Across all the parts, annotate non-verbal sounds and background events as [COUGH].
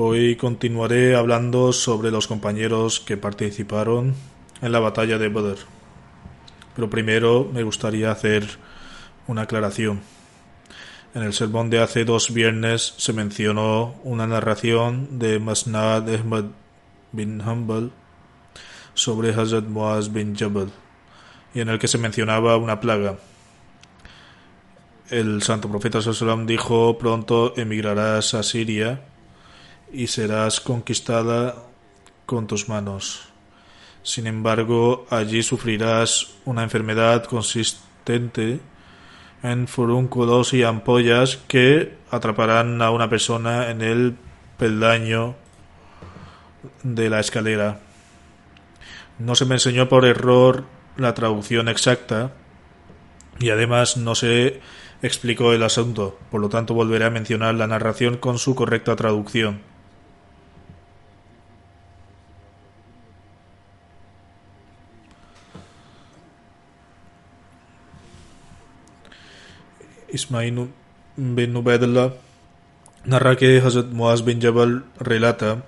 Hoy continuaré hablando sobre los compañeros que participaron en la batalla de Badr. Pero primero me gustaría hacer una aclaración. En el sermón de hace dos viernes se mencionó una narración de Masnad Ahmad bin Hanbal sobre Hazrat Muaz bin Jabal y en el que se mencionaba una plaga. El santo profeta dijo pronto emigrarás a Siria y serás conquistada con tus manos. Sin embargo, allí sufrirás una enfermedad consistente en furúnculos y ampollas que atraparán a una persona en el peldaño de la escalera. No se me enseñó por error la traducción exacta y además no se explicó el asunto, por lo tanto volveré a mencionar la narración con su correcta traducción. Ismail bin Ubaidullah narra que Hazrat Muaz bin Jabal relata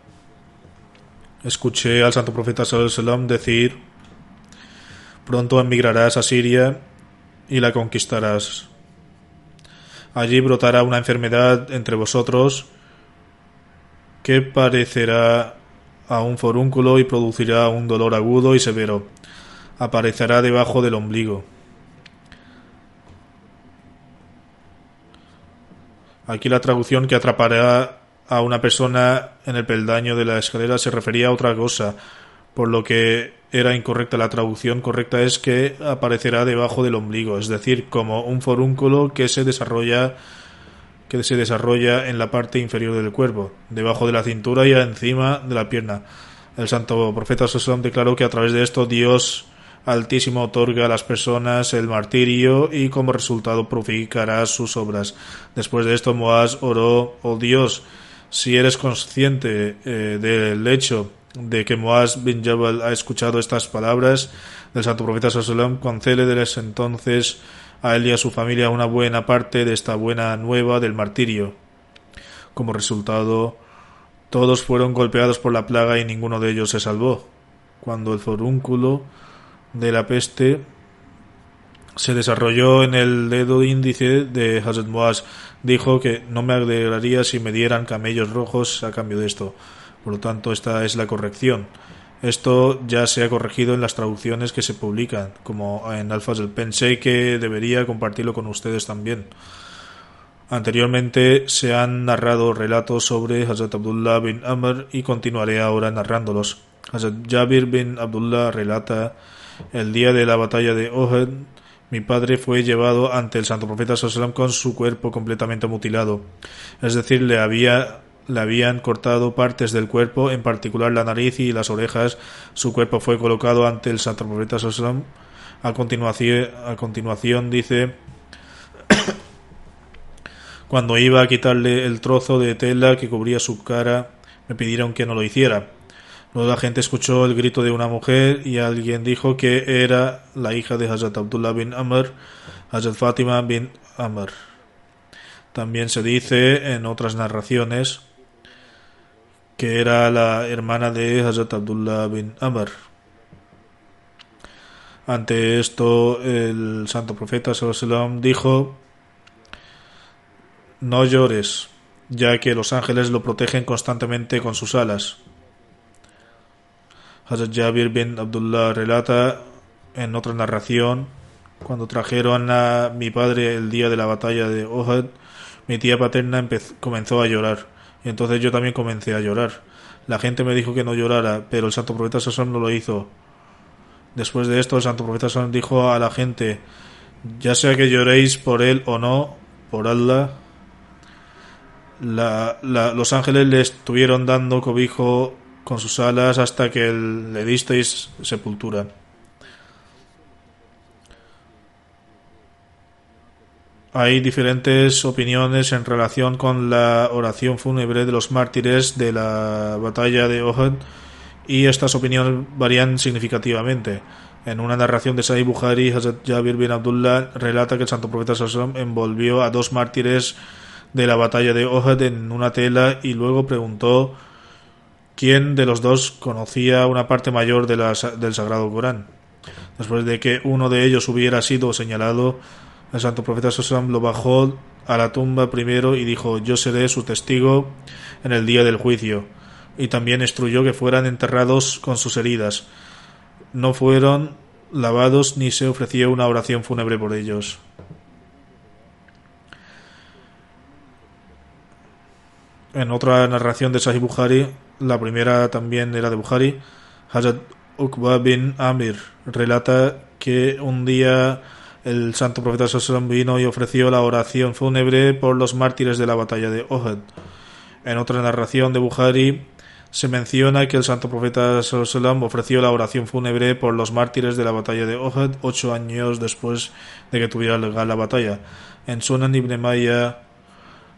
Escuché al santo profeta sallam decir Pronto emigrarás a Siria y la conquistarás. Allí brotará una enfermedad entre vosotros que parecerá a un forúnculo y producirá un dolor agudo y severo. Aparecerá debajo del ombligo. Aquí la traducción que atrapará a una persona en el peldaño de la escalera se refería a otra cosa, por lo que era incorrecta la traducción correcta es que aparecerá debajo del ombligo, es decir, como un forúnculo que se desarrolla que se desarrolla en la parte inferior del cuerpo, debajo de la cintura y encima de la pierna. El santo profeta Sosón declaró que a través de esto Dios Altísimo otorga a las personas el martirio y como resultado purificará sus obras. Después de esto Moaz oró, oh Dios, si eres consciente eh, del hecho de que Moaz bin Jabal ha escuchado estas palabras del santo profeta Sallam, concédeles entonces a él y a su familia una buena parte de esta buena nueva del martirio. Como resultado, todos fueron golpeados por la plaga y ninguno de ellos se salvó. Cuando el forúnculo de la peste se desarrolló en el dedo índice de Hazrat Moaz. Dijo que no me alegraría si me dieran camellos rojos a cambio de esto. Por lo tanto, esta es la corrección. Esto ya se ha corregido en las traducciones que se publican, como en Alfaz. Pensé que debería compartirlo con ustedes también. Anteriormente se han narrado relatos sobre Hazrat Abdullah bin Amr y continuaré ahora narrándolos. Hazrat Jabir bin Abdullah relata el día de la batalla de Ohad, mi padre fue llevado ante el santo profeta Sallam con su cuerpo completamente mutilado. Es decir, le había le habían cortado partes del cuerpo, en particular la nariz y las orejas. Su cuerpo fue colocado ante el santo profeta Sallam. A continuación, a continuación dice [COUGHS] cuando iba a quitarle el trozo de tela que cubría su cara, me pidieron que no lo hiciera. La gente escuchó el grito de una mujer y alguien dijo que era la hija de Hazrat Abdullah bin Amr, Hazrat Fatima bin Amr. También se dice en otras narraciones que era la hermana de Hazrat Abdullah bin Amr. Ante esto, el santo profeta sallam, dijo: No llores, ya que los ángeles lo protegen constantemente con sus alas. Hazrat bin Abdullah relata en otra narración: Cuando trajeron a mi padre el día de la batalla de Ohad, mi tía paterna comenzó a llorar, y entonces yo también comencé a llorar. La gente me dijo que no llorara, pero el santo profeta Sassam no lo hizo. Después de esto, el santo profeta Sassam dijo a la gente, ya sea que lloréis por él o no, por Allah, los ángeles le estuvieron dando cobijo con sus alas hasta que le disteis sepultura. Hay diferentes opiniones en relación con la oración fúnebre de los mártires de la batalla de Ohad y estas opiniones varían significativamente. En una narración de Sahih Bukhari, Hazrat Jabir bin Abdullah relata que el santo profeta Sallam envolvió a dos mártires de la batalla de Ohad en una tela y luego preguntó quién de los dos conocía una parte mayor de del Sagrado Corán. Después de que uno de ellos hubiera sido señalado, el santo profeta Sosam lo bajó a la tumba primero y dijo yo seré su testigo en el día del juicio y también instruyó que fueran enterrados con sus heridas. No fueron lavados ni se ofreció una oración fúnebre por ellos. En otra narración de Sahih Bukhari la primera también era de Bukhari Hazrat Uqba bin Amir relata que un día el santo profeta Sallam vino y ofreció la oración fúnebre por los mártires de la batalla de Ohad. En otra narración de Bukhari se menciona que el santo profeta ofreció la oración fúnebre por los mártires de la batalla de Ohad ocho años después de que tuviera lugar la batalla. En Sunan ibn Maya,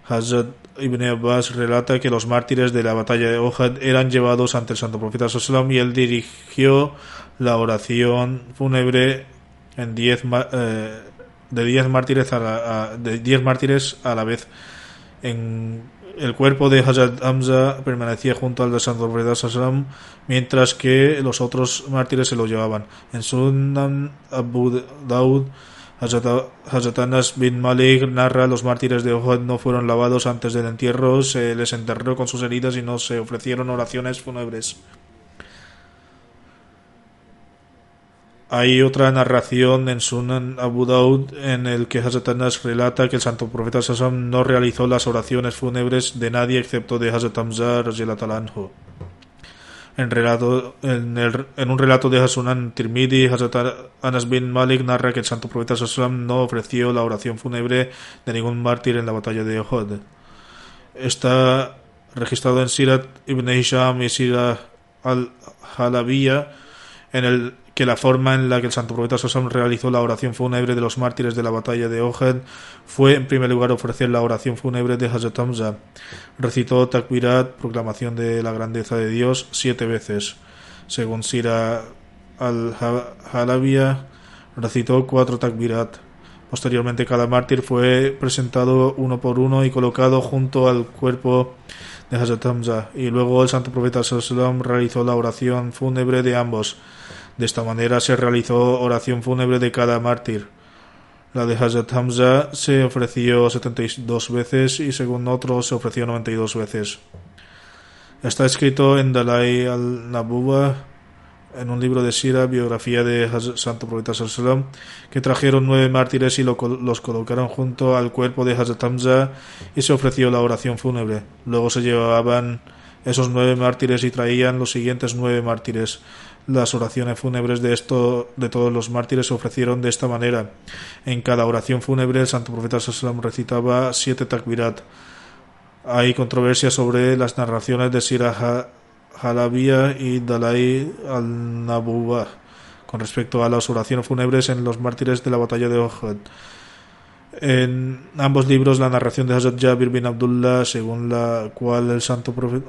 Hazrat ibn Abbas relata que los mártires de la batalla de Ohad eran llevados ante el santo profeta Sallam y él dirigió la oración fúnebre en diez, eh, de 10 mártires a la, diez mártires a la vez. En el cuerpo de Hazrat Hamza permanecía junto al de Santo Sallam, mientras que los otros mártires se lo llevaban. En Sunan Abu Daud, Hazrat Anas bin Malik narra los mártires de Uhud no fueron lavados antes del entierro, se les enterró con sus heridas y no se ofrecieron oraciones fúnebres. Hay otra narración en Sunan Abu Daud en el que Hazrat Anas relata que el santo profeta Sassam no realizó las oraciones fúnebres de nadie excepto de Hazrat Hamza en, el, en, un relato de Hasunan Tirmidhi, Hazrat Anas bin Malik narra que el santo profeta Sassam no ofreció la oración fúnebre de ningún mártir en la batalla de Uhud. Está registrado en Sirat ibn Hisham y Sirat al-Halabiyya en el que la forma en la que el santo profeta Sosam realizó la oración fúnebre de los mártires de la batalla de Ohad fue en primer lugar ofrecer la oración fúnebre de Hazrat Hamza. Recitó Takbirat, proclamación de la grandeza de Dios, siete veces. Según Sira al-Halabia, recitó cuatro Takbirat. Posteriormente cada mártir fue presentado uno por uno y colocado junto al cuerpo de Hazrat Hamza y luego el santo profeta Sallam realizó la oración fúnebre de ambos. De esta manera se realizó oración fúnebre de cada mártir. La de Hazrat Hamza se ofreció 72 veces y según otros se ofreció 92 veces. Está escrito en Dalai al-Nabuwa, en un libro de Sira, biografía de Santo Profeta Sallam, que trajeron nueve mártires y los colocaron junto al cuerpo de Hazrat Hamza y se ofreció la oración fúnebre. Luego se llevaban esos nueve mártires y traían los siguientes nueve mártires. Las oraciones fúnebres de, esto, de todos los mártires se ofrecieron de esta manera. En cada oración fúnebre el santo profeta Sallam recitaba siete takbirat. Hay controversia sobre las narraciones de Sirah Halabia y Dalai al-Nabuwa con respecto a las oraciones fúnebres en los mártires de la batalla de Uhud. En ambos libros la narración de Hazrat Jabir bin Abdullah, según la cual el santo profeta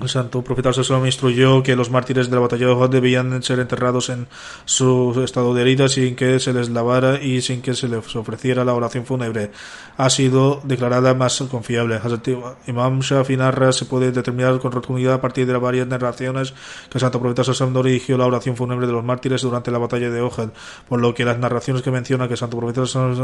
El santo profeta Sallallahu instruyó que los mártires de la batalla de Uhud debían ser enterrados en su estado de herida sin que se les lavara y sin que se les ofreciera la oración fúnebre. Ha sido declarada más confiable. Imam Shafi narra se puede determinar con rotundidad a partir de las varias narraciones que el santo profeta Sallallahu dirigió la oración fúnebre de los mártires durante la batalla de Uhud, por lo que las narraciones que mencionan que el santo profeta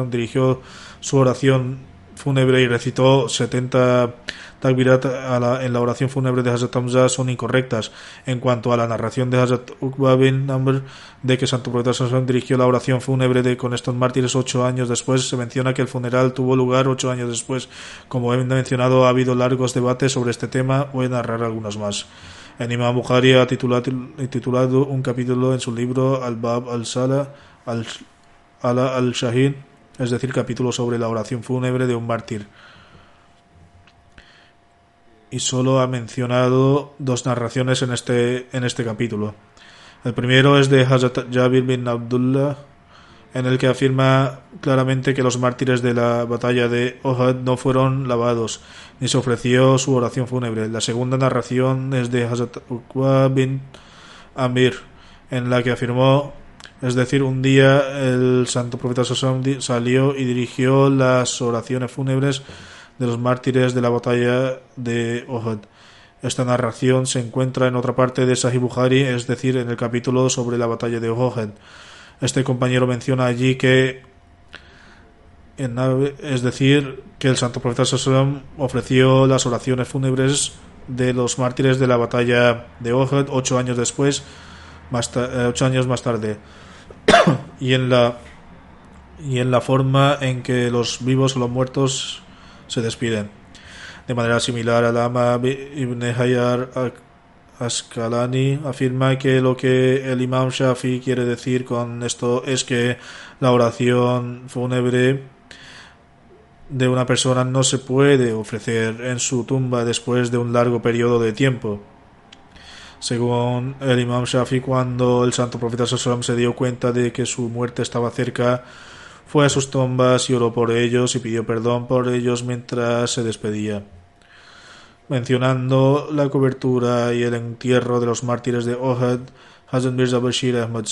dirigió su oración fúnebre y recitó 70 takbirat en la oración fúnebre de Hazrat Hamza son incorrectas. En cuanto a la narración de Hazrat Uqba bin Amr de que Santo Profeta Sallallahu dirigió la oración fúnebre de con estos mártires ocho años después, se menciona que el funeral tuvo lugar ocho años después. Como he mencionado, ha habido largos debates sobre este tema. Voy a narrar algunos más. El Imam Bukhari ha titulado, un capítulo en su libro Al-Bab al-Sala al-Ala al-Shahid, es decir, capítulo sobre la oración fúnebre de un mártir y solo ha mencionado dos narraciones en este, en este capítulo. El primero es de Hazrat Jabir bin Abdullah, en el que afirma claramente que los mártires de la batalla de Ohad no fueron lavados, ni se ofreció su oración fúnebre. La segunda narración es de Hazrat Uqba bin Amir, en la que afirmó, es decir, un día el santo profeta salió y dirigió las oraciones fúnebres de los mártires de la batalla de Ohad. Esta narración se encuentra en otra parte de Sahih Bukhari, es decir, en el capítulo sobre la batalla de Ohad. Este compañero menciona allí que, es decir, que el santo profeta Sallam ofreció las oraciones fúnebres de los mártires de la batalla de Ohad ocho años después, más eh, ocho años más tarde, [COUGHS] y en la y en la forma en que los vivos o los muertos se despiden. De manera similar, Alama ibn Hayar Askalani afirma que lo que el Imam Shafi quiere decir con esto es que la oración fúnebre de una persona no se puede ofrecer en su tumba después de un largo periodo de tiempo. Según el Imam Shafi, cuando el santo profeta se dio cuenta de que su muerte estaba cerca, fue a sus tumbas y oró por ellos y pidió perdón por ellos mientras se despedía. Mencionando la cobertura y el entierro de los mártires de Ohad, Hazan Mirza Bashir Ahmad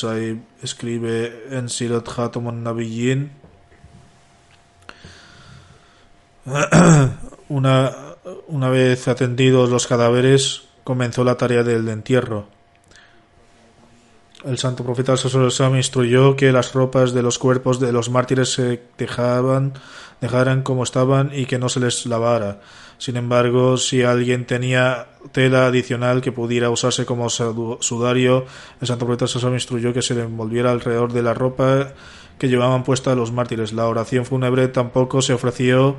escribe en Sirat Khatamun Nabiyyin [CLEARS THROAT] una, una vez atendidos los cadáveres, comenzó la tarea del entierro. El santo profeta Sallallahu instruyó que las ropas de los cuerpos de los mártires se dejaban, dejaran como estaban y que no se les lavara. Sin embargo, si alguien tenía tela adicional que pudiera usarse como sudario, el santo profeta Sallallahu instruyó que se le envolviera alrededor de la ropa que llevaban puesta los mártires. La oración fúnebre tampoco se ofreció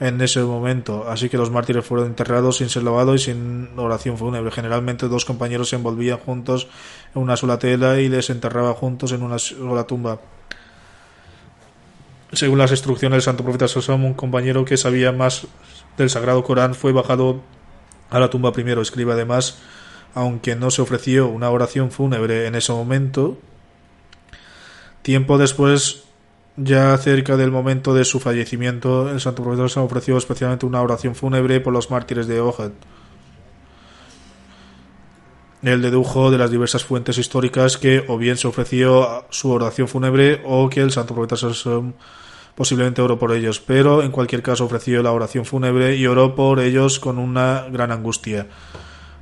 en ese momento, así que los mártires fueron enterrados sin ser lavados y sin oración fúnebre. Generalmente dos compañeros se envolvían juntos en una sola tela y les enterraba juntos en una sola tumba. Según las instrucciones del santo profeta Sosom, un compañero que sabía más del sagrado Corán fue bajado a la tumba primero. Escribe además, aunque no se ofreció una oración fúnebre en ese momento, tiempo después ya cerca del momento de su fallecimiento, el santo profesor se ofreció especialmente una oración fúnebre por los mártires de Ohad. Él dedujo de las diversas fuentes históricas que o bien se ofreció su oración fúnebre o que el santo profeta posiblemente oró por ellos, pero en cualquier caso ofreció la oración fúnebre y oró por ellos con una gran angustia.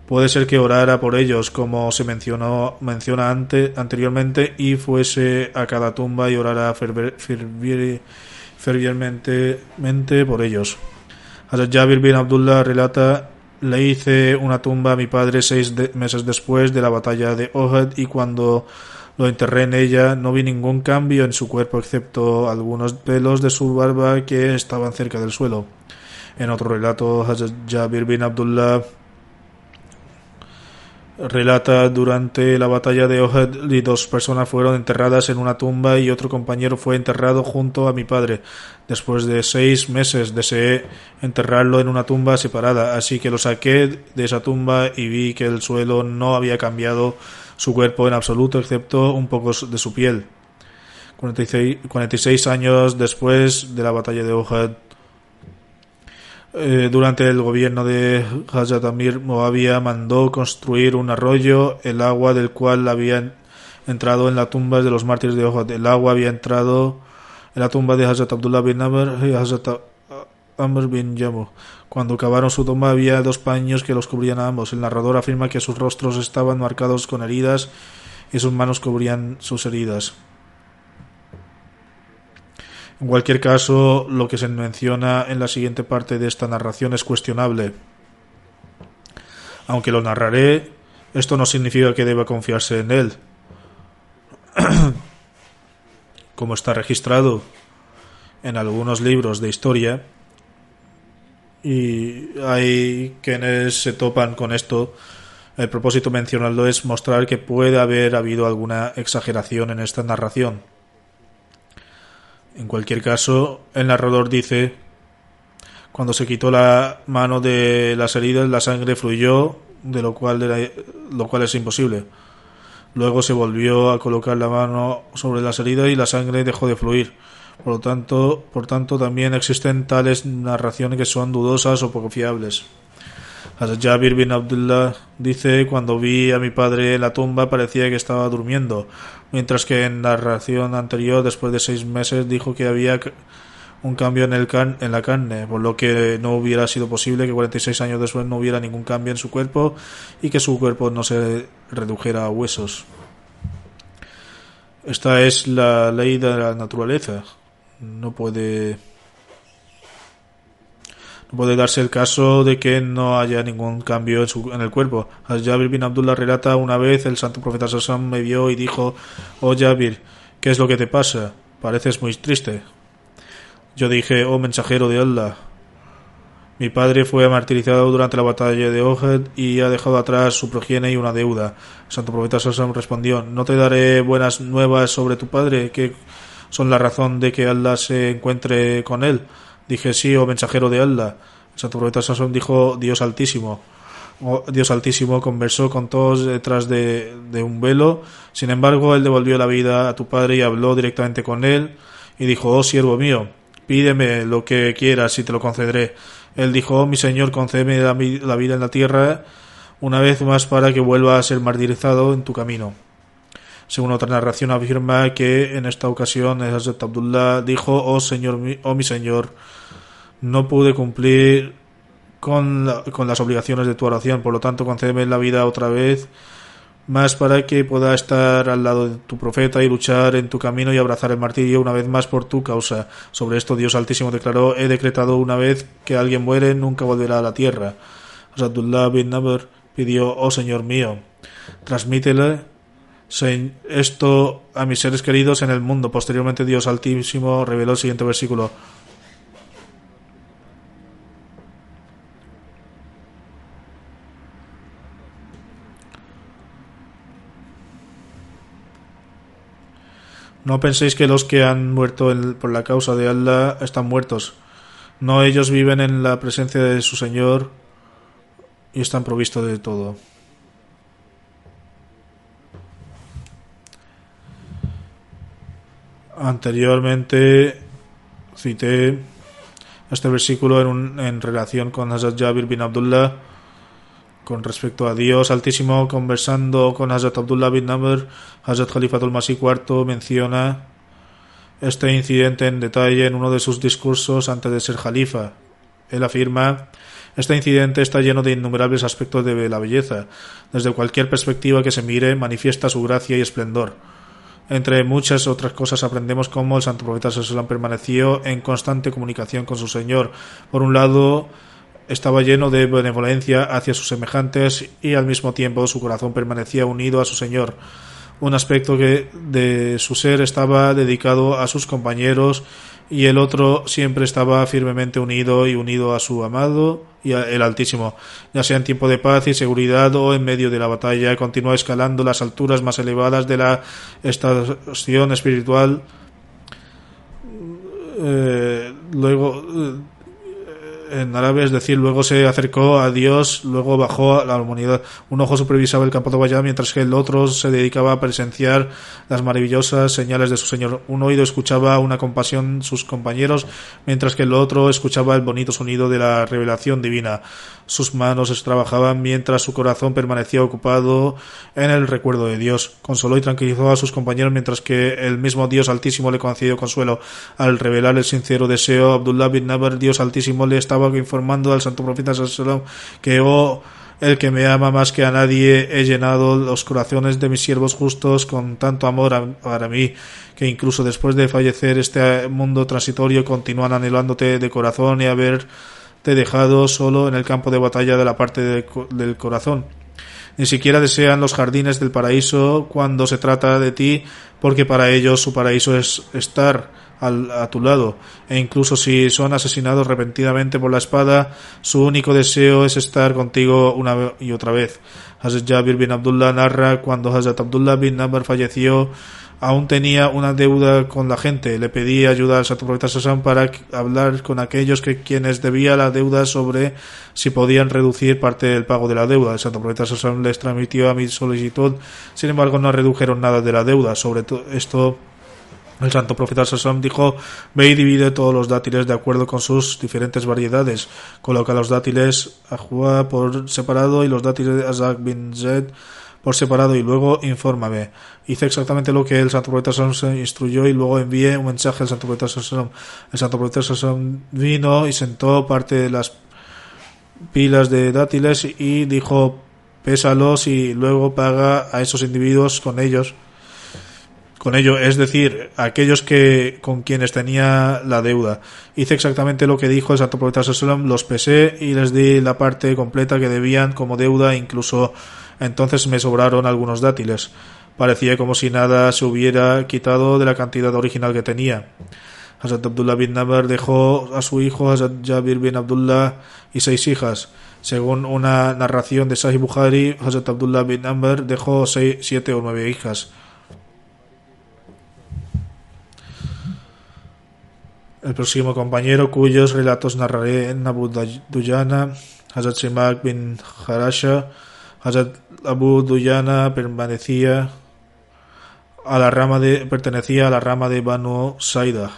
Puede ser que orara por ellos, como se mencionó, menciona ante, anteriormente, y fuese a cada tumba y orara fervientemente por ellos. Hazrat Jabir bin Abdullah relata le hice una tumba a mi padre seis meses después de la batalla de Ohad y cuando lo enterré en ella no vi ningún cambio en su cuerpo excepto algunos pelos de su barba que estaban cerca del suelo. En otro relato, Hazrat Jabir bin Abdullah relata durante la batalla de Ohad y dos personas fueron enterradas en una tumba y otro compañero fue enterrado junto a mi padre. Después de seis meses deseé enterrarlo en una tumba separada, así que lo saqué de esa tumba y vi que el suelo no había cambiado su cuerpo en absoluto excepto un poco de su piel. 46, 46 años después de la batalla de Ohad Eh, durante el gobierno de Hazrat Amir Moabia mandó construir un arroyo, el agua del cual había entrado en la tumba de los mártires de Ohad. El agua había entrado en la tumba de Hazrat Abdullah bin Amr y Hazrat Amr bin Yamu. Cuando cavaron su tumba había dos paños que los cubrían a ambos. El narrador afirma que sus rostros estaban marcados con heridas y sus manos cubrían sus heridas. En cualquier caso, lo que se menciona en la siguiente parte de esta narración es cuestionable. Aunque lo narraré, esto no significa que deba confiarse en él. [CLEARS THROAT] Como está registrado en algunos libros de historia, y hay quienes se topan con esto, el propósito mencionarlo es mostrar que puede haber habido alguna exageración en esta narración. En cualquier caso, el narrador dice, cuando se quitó la mano de las heridas, la sangre fluyó, de lo cual, lo cual es imposible. Luego se volvió a colocar la mano sobre las heridas y la sangre dejó de fluir. Por lo tanto, por tanto también existen tales narraciones que son dudosas o poco fiables. Jabir bin Abdullah dice, cuando vi a mi padre en la tumba parecía que estaba durmiendo, mientras que en la narración anterior, después de seis meses, dijo que había un cambio en, el en la carne, por lo que no hubiera sido posible que 46 años después no hubiera ningún cambio en su cuerpo y que su cuerpo no se redujera a huesos. Esta es la ley de la naturaleza. No puede puede darse el caso de que no haya ningún cambio en, su, en el cuerpo. Jabir bin Abdullah relata una vez el santo profeta Sassam me vio y dijo, oh Jabir, ¿qué es lo que te pasa? Pareces muy triste. Yo dije, oh mensajero de Allah, mi padre fue martirizado durante la batalla de Ohad y ha dejado atrás su progenie y una deuda. El santo profeta Sassam respondió, no te daré buenas nuevas sobre tu padre, que son la razón de que Allah se encuentre con él. Dije, sí, oh mensajero de Allah. El santo profeta Sansón dijo, Dios altísimo. Oh, Dios altísimo conversó con todos detrás de, de un velo. Sin embargo, él devolvió la vida a tu padre y habló directamente con él. Y dijo, oh siervo mío, pídeme lo que quieras y te lo concederé. Él dijo, oh mi señor, concédeme la, la vida en la tierra una vez más para que vuelva a ser martirizado en tu camino. Según otra narración afirma que en esta ocasión Hazrat Abdullah dijo, oh señor, oh mi señor, no pude cumplir con, con las obligaciones de tu oración, por lo tanto concédeme la vida otra vez más para que pueda estar al lado de tu profeta y luchar en tu camino y abrazar el martirio una vez más por tu causa. Sobre esto Dios Altísimo declaró, he decretado una vez que alguien muere, nunca volverá a la tierra. Abdullah bin Nabr pidió, oh Señor mío, transmítele esto a mis seres queridos en el mundo. Posteriormente Dios Altísimo reveló el siguiente versículo. No penséis que los que han muerto por la causa de Allah están muertos. No, ellos viven en la presencia de su Señor y están provistos de todo. Anteriormente cité este versículo en, en relación con Hazrat Jabir bin Abdullah con respecto a Dios Altísimo conversando con Hazrat Abdullah bin Amr Hazrat Khalifatul Masih IV menciona este incidente en detalle en uno de sus discursos antes de ser Khalifa. Él afirma este incidente está lleno de innumerables aspectos de la belleza. Desde cualquier perspectiva que se mire, manifiesta su gracia y esplendor. Entre muchas otras cosas aprendemos cómo el santo profeta Sallam permaneció en constante comunicación con su Señor. Por un lado, estaba lleno de benevolencia hacia sus semejantes y al mismo tiempo su corazón permanecía unido a su Señor. Un aspecto que de su ser estaba dedicado a sus compañeros y el otro siempre estaba firmemente unido y unido a su amado y el Altísimo, ya sea en tiempo de paz y seguridad o en medio de la batalla, continúa escalando las alturas más elevadas de la estación espiritual. Eh, luego, en árabe, es decir, luego se acercó a Dios, luego bajó a la humanidad. Un ojo supervisaba el campo de Bayá, mientras que el otro se dedicaba a presenciar las maravillosas señales de su Señor. Un oído escuchaba una compasión sus compañeros, mientras que el otro escuchaba el bonito sonido de la revelación divina. Sus manos trabajaban mientras su corazón permanecía ocupado en el recuerdo de Dios. Consoló y tranquilizó a sus compañeros mientras que el mismo Dios Altísimo le concedió consuelo. Al revelar el sincero deseo, Abdullah bin Nabar, Dios Altísimo, le estaba informando al santo profeta que, oh, el que me ama más que a nadie, he llenado los corazones de mis siervos justos con tanto amor para mí, que incluso después de fallecer este mundo transitorio continúan anhelándote de corazón y haber te he dejado solo en el campo de batalla de la parte del corazón. Ni siquiera desean los jardines del paraíso cuando se trata de ti, porque para ellos su paraíso es estar a tu lado, e incluso si son asesinados repentinamente por la espada, su único deseo es estar contigo una y otra vez. Hazrat Jabir bin Abdullah narra cuando Hazrat Abdullah bin Namr falleció, aún tenía una deuda con la gente. Le pedí ayuda al Santo Profeta Sassam para hablar con aquellos que quienes debía la deuda sobre si podían reducir parte del pago de la deuda. El Santo Profeta Sassam les transmitió a mi solicitud, sin embargo no redujeron nada de la deuda. Sobre esto el santo profeta Sassam dijo, ve y divide todos los dátiles de acuerdo con sus diferentes variedades. Coloca los dátiles Ajua por separado y los dátiles Azak bin Zed por separado y luego infórmame. Hice exactamente lo que el Santo Profeta se instruyó y luego envié un mensaje al Santo Profeta El Santo Profeta vino y sentó parte de las pilas de dátiles y dijo pésalos y luego paga a esos individuos con ellos con ello, es decir, aquellos que con quienes tenía la deuda. Hice exactamente lo que dijo el Santo Profeta los pesé y les di la parte completa que debían como deuda, incluso entonces me sobraron algunos dátiles. Parecía como si nada se hubiera quitado de la cantidad original que tenía. Hazrat Abdullah bin Nabar dejó a su hijo Hazrat Jabir bin Abdullah y seis hijas. Según una narración de Sahih Bukhari, Hazrat Abdullah bin Nabar dejó seis, siete o nueve hijas. El próximo compañero cuyos relatos narraré en Abu Duyana, Hazrat Simak bin Harasha, Hazrat Abu Duyana permanecía a la rama de, pertenecía a la rama de Banu Saida,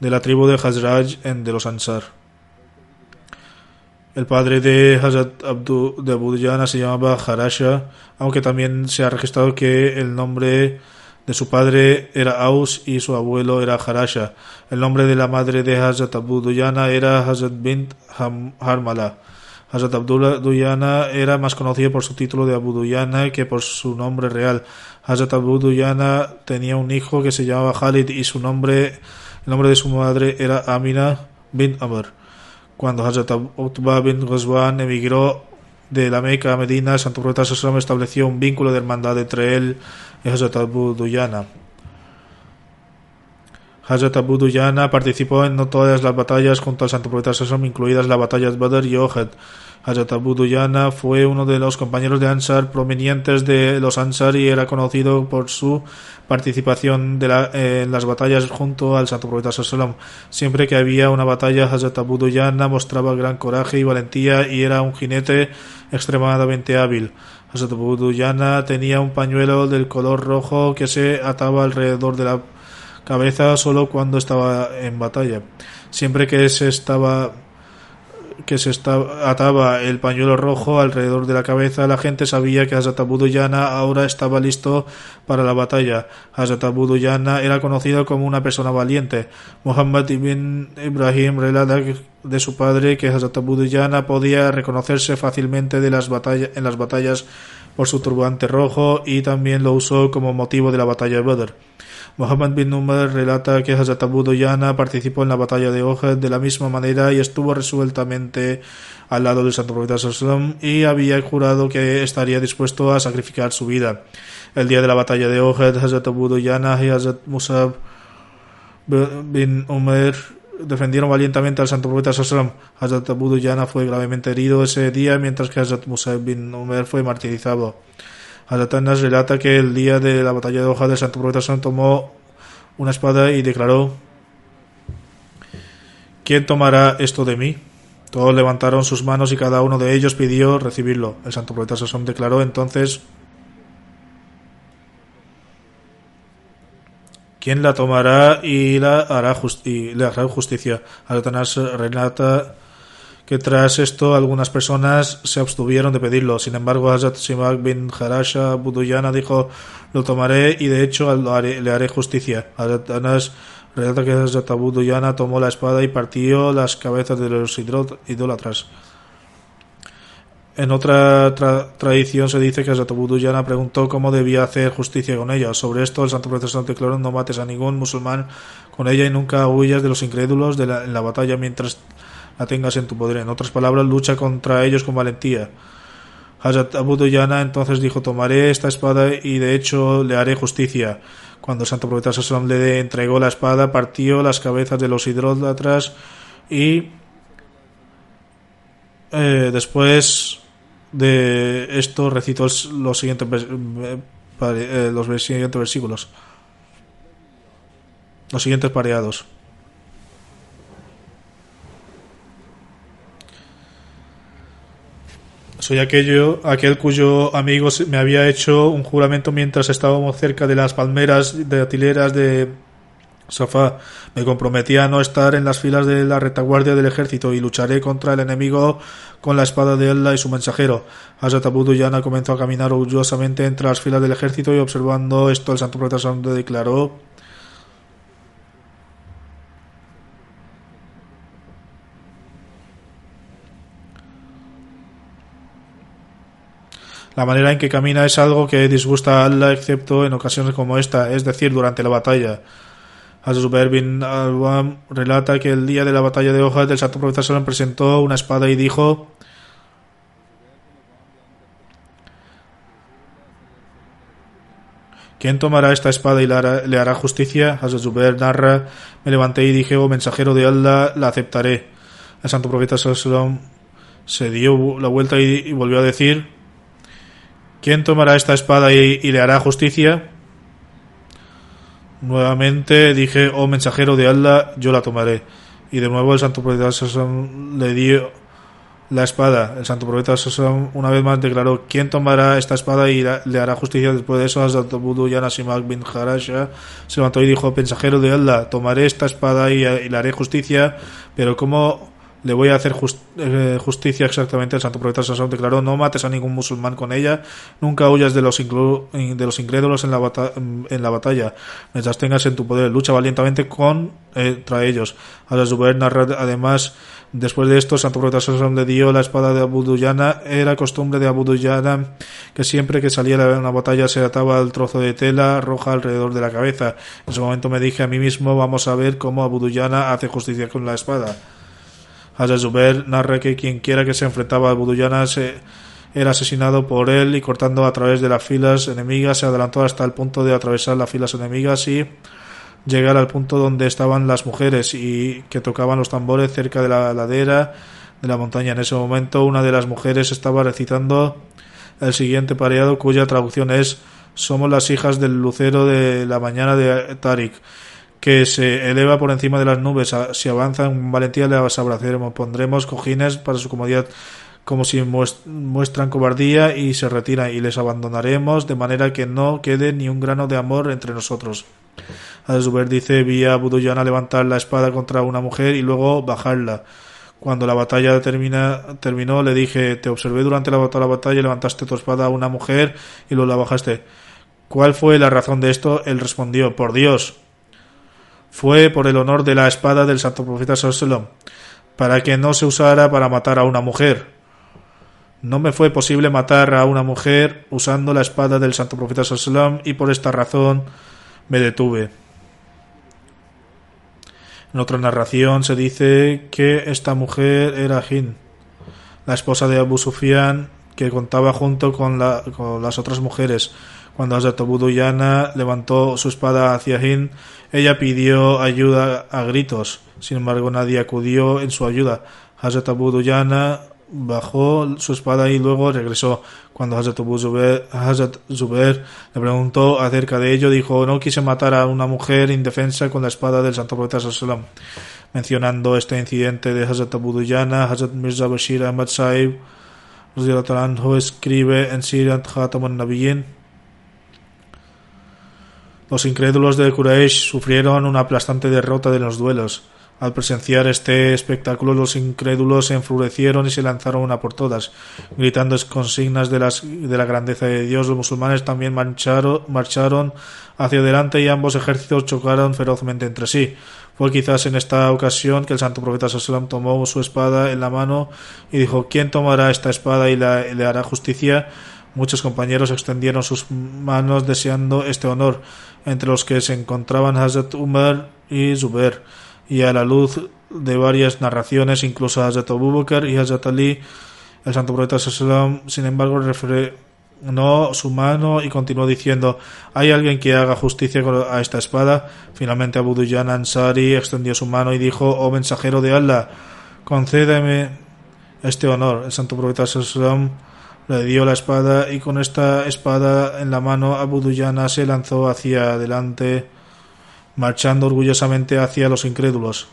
de la tribu de Hazraj en de los Ansar. El padre de Hazrat Abdu, de Abu Duyana se llamaba Harasha, aunque también se ha registrado que el nombre su padre era Aus y su abuelo era Harasha. El nombre de la madre de Hazrat Abu Duyana era Hazrat bint Harmala. Hazrat Abdullah Duyana era más conocido por su título de Abu Duyana que por su nombre real. Hazrat Abu Duyana tenía un hijo que se llamaba Khalid y su nombre, el nombre de su madre era Amina bin Amr. Cuando Hazrat Utbah bin Ghazwan emigró de la Meca a Medina, Santo Profeta estableció un vínculo de hermandad entre él y Hazrat Abu Duyana. Hazrat Abu Duyana participó en no todas las batallas junto al Santo Profeta Sassam, incluidas las batallas Badr y Ohad. Hazrat Abu Duyana fue uno de los compañeros de Ansar provenientes de los Ansar y era conocido por su participación en las batallas junto al Santo Profeta Sassam. Siempre que había una batalla, Hazrat Abu Duyana mostraba gran coraje y valentía y era un jinete extremadamente hábil. Hazrat Abu Duyana tenía un pañuelo del color rojo que se ataba alrededor de la cabeza solo cuando estaba en batalla. Siempre que se estaba que se ataba el pañuelo rojo alrededor de la cabeza, la gente sabía que Abu ahora estaba listo para la batalla. Abu era conocido como una persona valiente. Muhammad ibn Ibrahim relata de su padre que Abu podía reconocerse fácilmente de las batallas, en las batallas por su turbante rojo y también lo usó como motivo de la batalla de Badr. Muhammad bin Umar relata que Hazrat Abu Duyana participó en la batalla de Ohad de la misma manera y estuvo resueltamente al lado del Santo Profeta Sallam y había jurado que estaría dispuesto a sacrificar su vida. El día de la batalla de Ohad, Hazrat Abu Duyana y Hazrat Musab bin Umar defendieron valientemente al Santo Profeta Sallam. Hazrat Abu Duyana fue gravemente herido ese día mientras que Hazrat Musab bin Umar fue martirizado. Hazrat relata que el día de la batalla de hoja del Santo Profeta tomó una espada y declaró ¿Quién tomará esto de mí? Todos levantaron sus manos y cada uno de ellos pidió recibirlo. El santo profeta Sasón declaró entonces ¿Quién la tomará y, la hará y le hará justicia? Satanás relata que tras esto algunas personas se abstuvieron de pedirlo. Sin embargo, Hazrat Simak bin Harasha Buduyana dijo, lo tomaré y de hecho le haré justicia. Hazrat Anas relata que Hazrat tomó la espada y partió las cabezas de los idólatras. En otra tradición se dice que Yana preguntó cómo debía hacer justicia con ella. Sobre esto, el santo profesor declaró no mates a ningún musulmán con ella y nunca huyas de los incrédulos de en la batalla mientras la tengas en tu poder. En otras palabras, lucha contra ellos con valentía. Hazrat Abu Duyana entonces dijo, tomaré esta espada y de hecho le haré justicia. Cuando el santo profeta le entregó la espada, partió las cabezas de los idólatras y eh, después de esto recitó los siguientes, eh, los siguientes versículos. Los siguientes pareados. Soy aquello, aquel cuyo amigo me había hecho un juramento mientras estábamos cerca de las palmeras de atileras de Safá. Me comprometí a no estar en las filas de la retaguardia del ejército y lucharé contra el enemigo con la espada de Allah y su mensajero. Yana comenzó a caminar orgullosamente entre las filas del ejército y observando esto el santo profeta declaró La manera en que camina es algo que disgusta a Allah excepto en ocasiones como esta, es decir, durante la batalla. Azubair bin Al-Wam relata que el día de la batalla de hojas del santo profeta Salom presentó una espada y dijo ¿Quién tomará esta espada y le hará, justicia? Hazrat narra, me levanté y dije, oh mensajero de Allah, la aceptaré. El santo profeta Salom se dio la vuelta y, volvió a decir, ¿quién tomará esta espada y le hará justicia? Nuevamente dije, oh mensajero de Allah, yo la tomaré. Y de nuevo el santo profeta le dio la espada. El santo profeta una vez más declaró, ¿quién tomará esta espada y le hará justicia? Después de eso, Hazrat Abu Yanasimak bin Harasha se levantó y dijo, mensajero de Allah, tomaré esta espada y, y le haré justicia, pero ¿cómo le voy a hacer eh, justicia exactamente. El santo profeta Sassón declaró: No mates a ningún musulmán con ella, nunca huyas de los, de los incrédulos en la, en la batalla, mientras tengas en tu poder, lucha valientemente contra ellos. A Zubair narra además. Después de esto, el Santo Profeta Sassón le dio la espada de Abu Duyana. Era costumbre de Abu Duyana que siempre que saliera una batalla se ataba el trozo de tela roja alrededor de la cabeza. En ese momento me dije a mí mismo, vamos a ver cómo Abu Duyana hace justicia con la espada. Hazrat Zubair narra que quien quiera que se enfrentaba a Buduyana se era asesinado por él y cortando a través de las filas enemigas se adelantó hasta el punto de atravesar las filas enemigas y llegar al punto donde estaban las mujeres y que tocaban los tambores cerca de la ladera de la montaña. En ese momento una de las mujeres estaba recitando el siguiente pareado cuya traducción es Somos las hijas del lucero de la mañana de Tarik que se eleva por encima de las nubes. Si avanzan con valentía, le abraceremos. Pondremos cojines para su comodidad, como si muestran cobardía y se retiran, y les abandonaremos de manera que no quede ni un grano de amor entre nosotros. Azuber dice: Vi a Buduyana levantar la espada contra una mujer y luego bajarla. Cuando la batalla termina, terminó, le dije: Te observé durante la, la batalla, levantaste tu espada a una mujer y luego la bajaste. ¿Cuál fue la razón de esto? Él respondió: Por Dios, fue por el honor de la espada del santo profeta Salom, para que no se usara para matar a una mujer. No me fue posible matar a una mujer usando la espada del santo profeta Salom y por esta razón me detuve. En otra narración se dice que esta mujer era Jin, la esposa de Abu Sufyan, que contaba junto con, las otras mujeres. Cuando Hazrat Abu Duyana levantó su espada hacia Hind, ella pidió ayuda a gritos. Sin embargo, nadie acudió en su ayuda. Hazrat Abu Duyana bajó su espada y luego regresó. Cuando Hazrat Zubair, le preguntó acerca de ello, dijo, no quise matar a una mujer indefensa con la espada del santo profeta. Mencionando este incidente de Hazrat Abu Duyana, Hazrat Mirza Bashir Ahmad Saib escribe en Sirat Khatamun Nabiyin los incrédulos de Quraysh sufrieron una aplastante derrota de los duelos. Al presenciar este espectáculo, los incrédulos se enfurecieron y se lanzaron una por todas, gritando consignas de, las, de la grandeza de Dios. Los musulmanes también marcharon, marcharon hacia adelante y ambos ejércitos chocaron ferozmente entre sí. Fue quizás en esta ocasión que el santo profeta Sallam tomó su espada en la mano y dijo: ¿Quién tomará esta espada y, le hará justicia? Muchos compañeros extendieron sus manos deseando este honor, entre los que se encontraban Hazrat Umar y Zubair y a la luz de varias narraciones, incluso Hazrat Abu y Hazrat Ali, el santo profeta Sallam, sin embargo, refrenó su mano y continuó diciendo: ¿Hay alguien que haga justicia a esta espada? Finalmente, Abu Duyan Ansari extendió su mano y dijo: Oh mensajero de Allah, concédeme este honor. El santo profeta Sallam le dio la espada y con esta espada en la mano Abu Duyana se lanzó hacia adelante marchando orgullosamente hacia los incrédulos.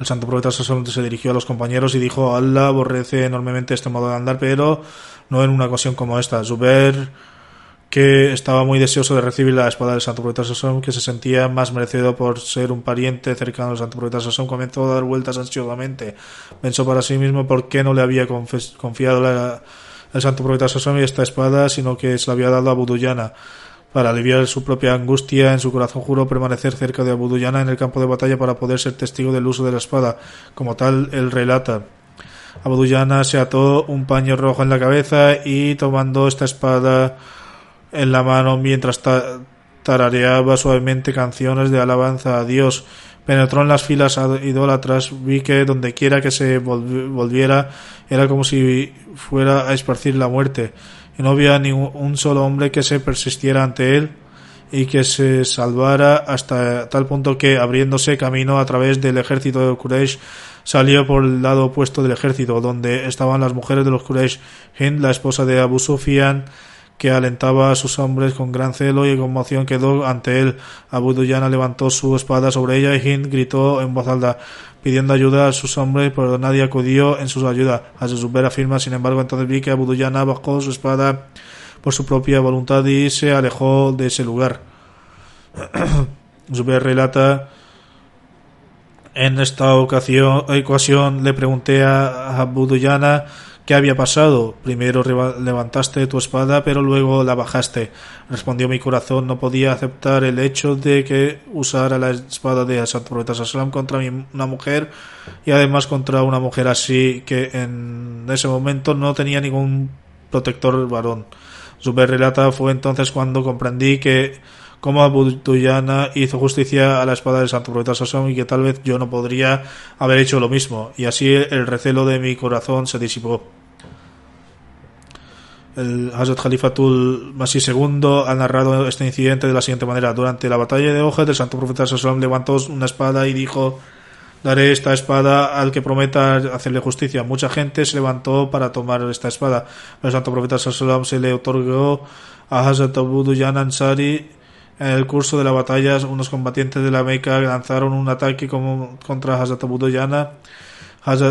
El santo profeta se dirigió a los compañeros y dijo: Allah aborrece enormemente este modo de andar, pero no en una ocasión como esta. Zuber, que estaba muy deseoso de recibir la espada del santo profeta Sasson, que se sentía más merecido por ser un pariente cercano al santo profeta Sasson, comenzó a dar vueltas ansiosamente. Pensó para sí mismo por qué no le había confiado la el santo profeta Sasami esta espada, sino que se la había dado a Buduyana. Para aliviar su propia angustia en su corazón juró permanecer cerca de Abuduyana en el campo de batalla para poder ser testigo del uso de la espada. Como tal, él relata. Abuduyana se ató un paño rojo en la cabeza y tomando esta espada en la mano mientras tarareaba suavemente canciones de alabanza a Dios penetró en las filas idólatras, vi que donde quiera que se volviera era como si fuera a esparcir la muerte, y no había ni un solo hombre que se persistiera ante él y que se salvara hasta tal punto que, abriéndose camino a través del ejército de Quraysh, salió por el lado opuesto del ejército, donde estaban las mujeres de los Quraysh. Hind, la esposa de Abu Sufyan, que alentaba a sus hombres con gran celo y conmoción quedó ante él. Abu Duyana levantó su espada sobre ella y Hind gritó en voz alta pidiendo ayuda a sus hombres, pero nadie acudió en su ayuda. Zubair afirma, sin embargo, entonces vi que Abu Duyana bajó su espada por su propia voluntad y se alejó de ese lugar. Zubair relata en esta ocasión, le pregunté a Abu Duyana ¿Qué había pasado? Primero levantaste tu espada, pero luego la bajaste. Respondió mi corazón, no podía aceptar el hecho de que usara la espada de Santo Profeta Sallam contra una mujer y además contra una mujer así que en ese momento no tenía ningún protector varón. Zuber relata fue entonces cuando comprendí que como Abu Duyana hizo justicia a la espada del Santo Profeta Sallam y que tal vez yo no podría haber hecho lo mismo, y así el recelo de mi corazón se disipó. El Hazrat Khalifatul Masih II ha narrado este incidente de la siguiente manera. Durante la batalla de Ohad, el santo profeta Sallam levantó una espada y dijo daré esta espada al que prometa hacerle justicia. Mucha gente se levantó para tomar esta espada. El santo profeta Sallam se le otorgó a Hazrat Abu Duyan Ansari en el curso de la batalla, unos combatientes de la Meca lanzaron un ataque como contra Hazrat Abu Duyana.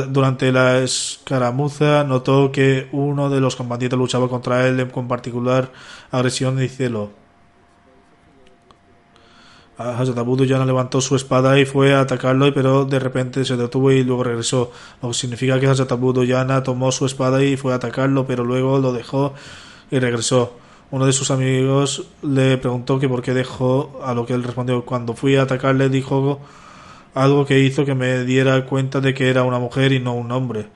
Durante la escaramuza notó que uno de los combatientes luchaba contra él con particular agresión y celo. Hazrat Abu Duyana levantó su espada y fue a atacarlo, pero de repente se detuvo y luego regresó. Lo que significa que Hazrat Abu Duyana tomó su espada y fue a atacarlo, pero luego lo dejó y regresó. Uno de sus amigos le preguntó que por qué dejó, a lo que él respondió, cuando fui a atacarle dijo algo que hizo que me diera cuenta de que era una mujer y no un hombre.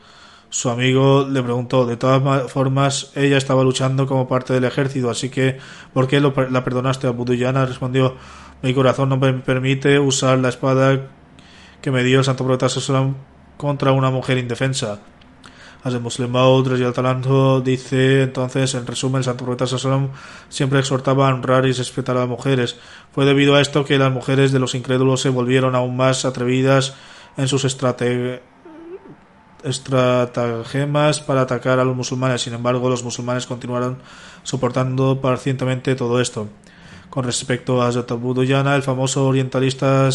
Su amigo le preguntó, de todas formas, ella estaba luchando como parte del ejército, así que, ¿por qué la perdonaste? Buduyana respondió, mi corazón no me permite usar la espada que me dio el santo profeta contra una mujer indefensa. Al Muslim Maud dice entonces, en resumen, el santo profeta Sallam siempre exhortaba a honrar y respetar a las mujeres. Fue debido a esto que las mujeres de los incrédulos se volvieron aún más atrevidas en sus estratagemas para atacar a los musulmanes. Sin embargo, los musulmanes continuaron soportando pacientemente todo esto. Con respecto a Zatabuduyana, el famoso orientalista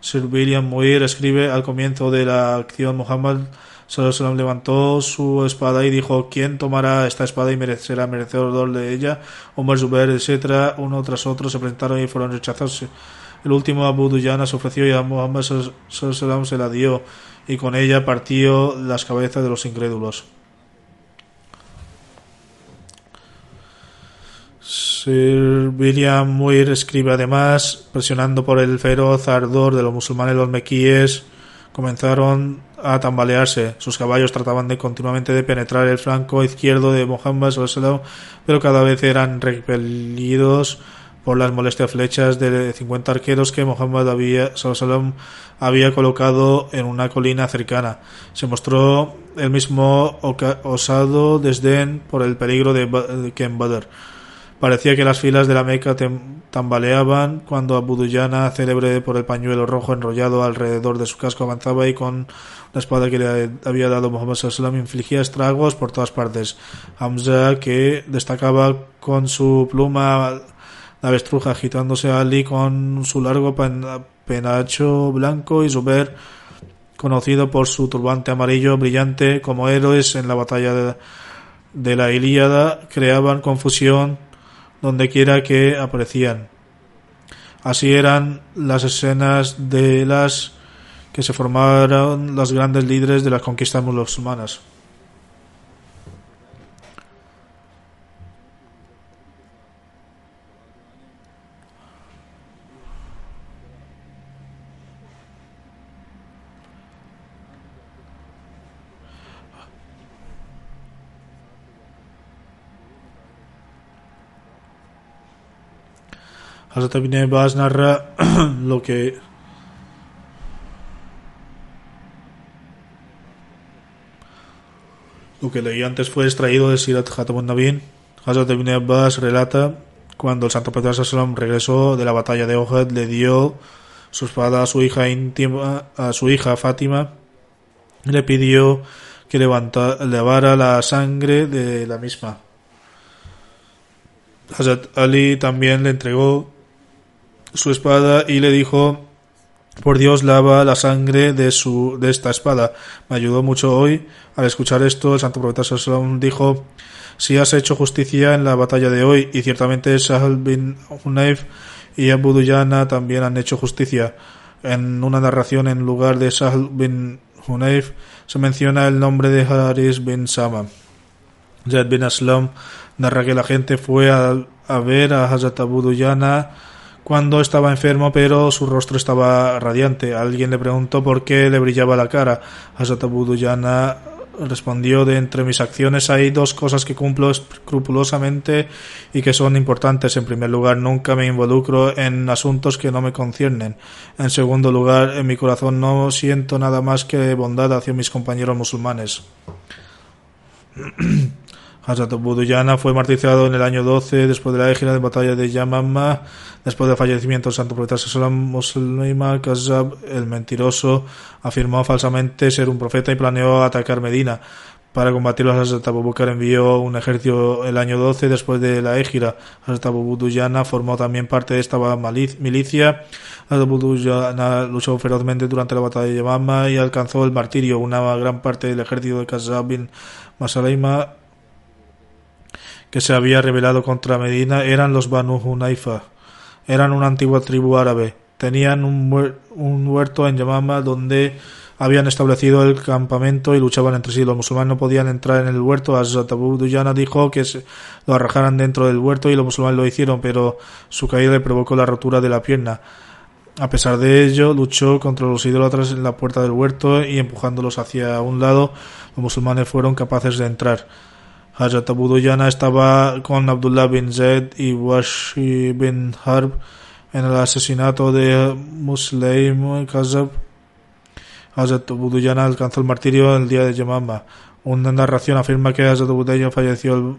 Sir William Muir escribe al comienzo de la acción Muhammad Sallallahu levantó su espada y dijo ¿Quién tomará esta espada y merecerá merecedor de ella? Omar Zubair, etc. Uno tras otro se presentaron y fueron rechazados. El último Abu Duyana se ofreció y a Muhammad se la dio y con ella partió las cabezas de los incrédulos. Sir William Muir escribe además, presionando por el feroz ardor de los musulmanes, los mequíes comenzaron a tambalearse. Sus caballos trataban de continuamente de penetrar el flanco izquierdo de Muhammad, pero cada vez eran repelidos por las molestias flechas de 50 arqueros que Muhammad había, había colocado en una colina cercana. Se mostró el mismo osado desdén por el peligro de que en Badr. Parecía que las filas de la Meca tambaleaban cuando Abu Duyana, célebre por el pañuelo rojo enrollado alrededor de su casco, avanzaba y con la espada que le había dado Muhammad sallam infligía estragos por todas partes. Hamza, que destacaba con su pluma la avestruja agitándose a Ali con su largo penacho blanco y Zuber, conocido por su turbante amarillo brillante como héroes en la batalla de, la Ilíada, creaban confusión donde quiera que aparecían. Así eran las escenas de las que se formaron los grandes líderes de las conquistas musulmanas. Hazrat Ibn Abbas narra lo que lo que leí antes fue extraído de Sirat Khatamun Nabin. Hazrat Ibn Abbas relata cuando el santo Pedro Sallam regresó de la batalla de Ohad le dio su espada a su hija íntima a su hija Fátima y le pidió que levanta, levara la sangre de la misma. Hazrat Ali también le entregó su espada y le dijo por Dios lava la sangre de su de esta espada. Me ayudó mucho hoy. Al escuchar esto, el santo profeta dijo si has hecho justicia en la batalla de hoy y ciertamente Sahal bin Hunayf y Abu Duyana también han hecho justicia. En una narración en lugar de Sahal bin Hunayf se menciona el nombre de Haris bin Sama. Zaid bin Aslam narra que la gente fue a, ver a Hazrat Abu Duyana cuando estaba enfermo, pero su rostro estaba radiante. Alguien le preguntó por qué le brillaba la cara. Hazrat Abu Duyana respondió de entre mis acciones hay dos cosas que cumplo escrupulosamente y que son importantes. En primer lugar, nunca me involucro en asuntos que no me conciernen. En segundo lugar, en mi corazón no siento nada más que bondad hacia mis compañeros musulmanes. [CLEARS THROAT] Hazrat Abu Duyana fue martirizado en el año 12 después de la égida de batalla de Yamama, después del fallecimiento del santo profeta Sallam Muslima Kazab, el mentiroso, afirmó falsamente ser un profeta y planeó atacar Medina. Para combatirlo, Hazrat Abu envió un ejército el año 12 después de la égida. Hazrat Abu formó también parte de esta milicia. Hazrat Abu luchó ferozmente durante la batalla de Yamama y alcanzó el martirio. Una gran parte del ejército de Kazab bin Masalaima que se había rebelado contra Medina eran los Banu Hunayfa. Eran una antigua tribu árabe. Tenían un, huerto en Yamama donde habían establecido el campamento y luchaban entre sí. Los musulmanes no podían entrar en el huerto. Hazrat Abu Duyana dijo que se lo arrajaran dentro del huerto y los musulmanes lo hicieron, pero su caída le provocó la rotura de la pierna. A pesar de ello, luchó contra los idólatras en la puerta del huerto y empujándolos hacia un lado, los musulmanes fueron capaces de entrar. Hazrat Abu Duyana estaba con Abdullah bin Zaid y Washi bin Harb en el asesinato de Muslim Kazab. Hazrat Abu alcanzó el martirio el día de Yamama. Una narración afirma que Hazrat Abu Duyana falleció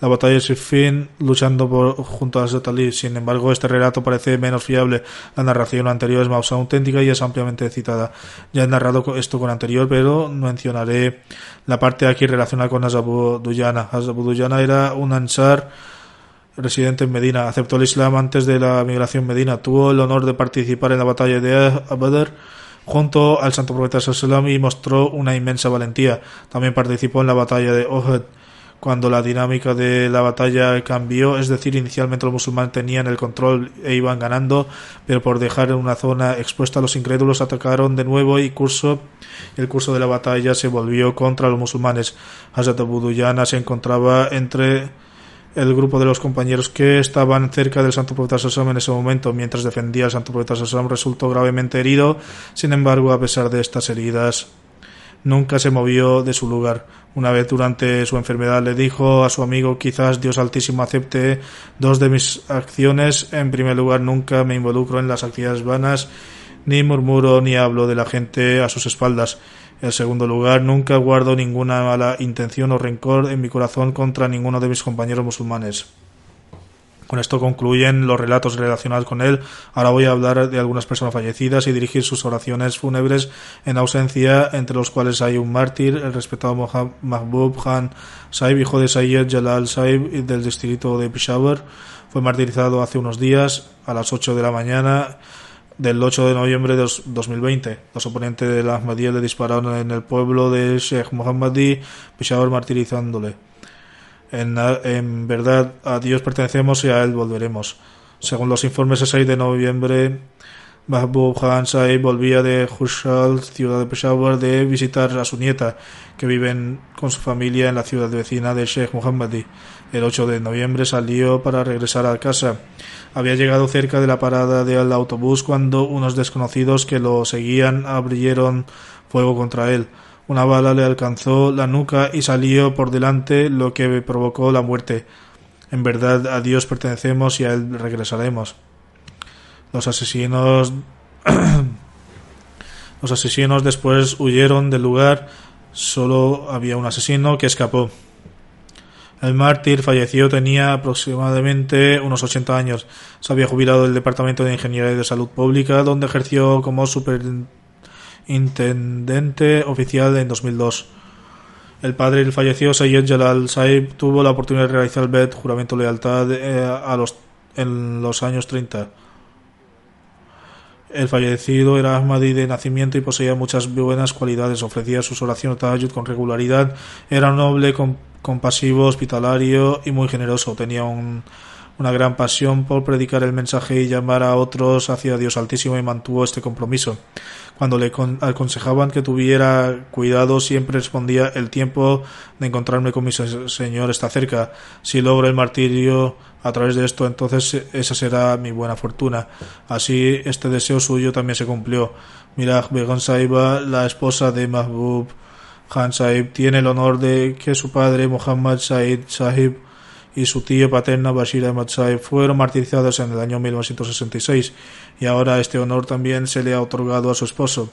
la batalla de Siffin luchando por, junto a Hazrat Ali. Sin embargo, este relato parece menos fiable. La narración anterior es más auténtica y es ampliamente citada. Ya he narrado esto con anterior, pero mencionaré la parte aquí relacionada con Azabu Duyana. Azabu Duyana era un ansar residente en Medina. Aceptó el Islam antes de la migración Medina. Tuvo el honor de participar en la batalla de Badr junto al santo profeta Sallam y mostró una inmensa valentía. También participó en la batalla de Ohud cuando la dinámica de la batalla cambió, es decir, inicialmente los musulmanes tenían el control e iban ganando, pero por dejar una zona expuesta los incrédulos atacaron de nuevo y curso, el curso de la batalla se volvió contra los musulmanes. Hazrat Abu Duyana se encontraba entre el grupo de los compañeros que estaban cerca del Santo Profeta Sassam en ese momento, mientras defendía al Santo Profeta Sassam, resultó gravemente herido. Sin embargo, a pesar de estas heridas, nunca se movió de su lugar. Una vez durante su enfermedad le dijo a su amigo quizás Dios Altísimo acepte dos de mis acciones. En primer lugar, nunca me involucro en las actividades vanas, ni murmuro ni hablo de la gente a sus espaldas. En segundo lugar, nunca guardo ninguna mala intención o rencor en mi corazón contra ninguno de mis compañeros musulmanes. Con esto concluyen los relatos relacionados con él. Ahora voy a hablar de algunas personas fallecidas y dirigir sus oraciones fúnebres en ausencia, entre los cuales hay un mártir, el respetado Mahbub Khan Saib, hijo de Sayyid Jalal Saib del distrito de Peshawar. Fue martirizado hace unos días, a las 8 de la mañana del 8 de noviembre de 2020. Los oponentes de la Ahmadiyya le dispararon en el pueblo de Sheikh Mohammadi, Peshawar martirizándole. En, verdad, a Dios pertenecemos y a Él volveremos. Según los informes de 6 de noviembre, Mahbub Khan Saib volvía de Hushal, ciudad de Peshawar, de visitar a su nieta, que vive con su familia en la ciudad vecina de Sheikh Mohammadi. El 8 de noviembre salió para regresar a casa. Había llegado cerca de la parada del autobús cuando unos desconocidos que lo seguían abrieron fuego contra él. Una bala le alcanzó la nuca y salió por delante, lo que provocó la muerte. En verdad a Dios pertenecemos y a Él regresaremos. Los asesinos [CLEARS THROAT] los asesinos después huyeron del lugar. Solo había un asesino que escapó. El mártir falleció tenía aproximadamente unos 80 años. Se había jubilado del Departamento de Ingeniería de Salud Pública, donde ejerció como superintendente oficial en 2002. El padre del fallecido Sayyid Jalal Saib tuvo la oportunidad de realizar el BED, juramento lealtad, eh, a los, en los años 30. El fallecido era Ahmadi de nacimiento y poseía muchas buenas cualidades. Ofrecía sus oraciones con regularidad. Era noble, compasivo, hospitalario y muy generoso. Tenía una gran pasión por predicar el mensaje y llamar a otros hacia Dios Altísimo y mantuvo este compromiso. Cuando le aconsejaban que tuviera cuidado, siempre respondía el tiempo de encontrarme con mi Señor está cerca. Si logro el martirio a través de esto, entonces esa será mi buena fortuna. Así este deseo suyo también se cumplió. Miraj Begon Saiba, la esposa de Mahbub Khan Sahib tiene el honor de que su padre Muhammad Said Sahib y su tío paterno Bashir Ahmad Sahib fueron martirizados en el año 1966 y ahora este honor también se le ha otorgado a su esposo.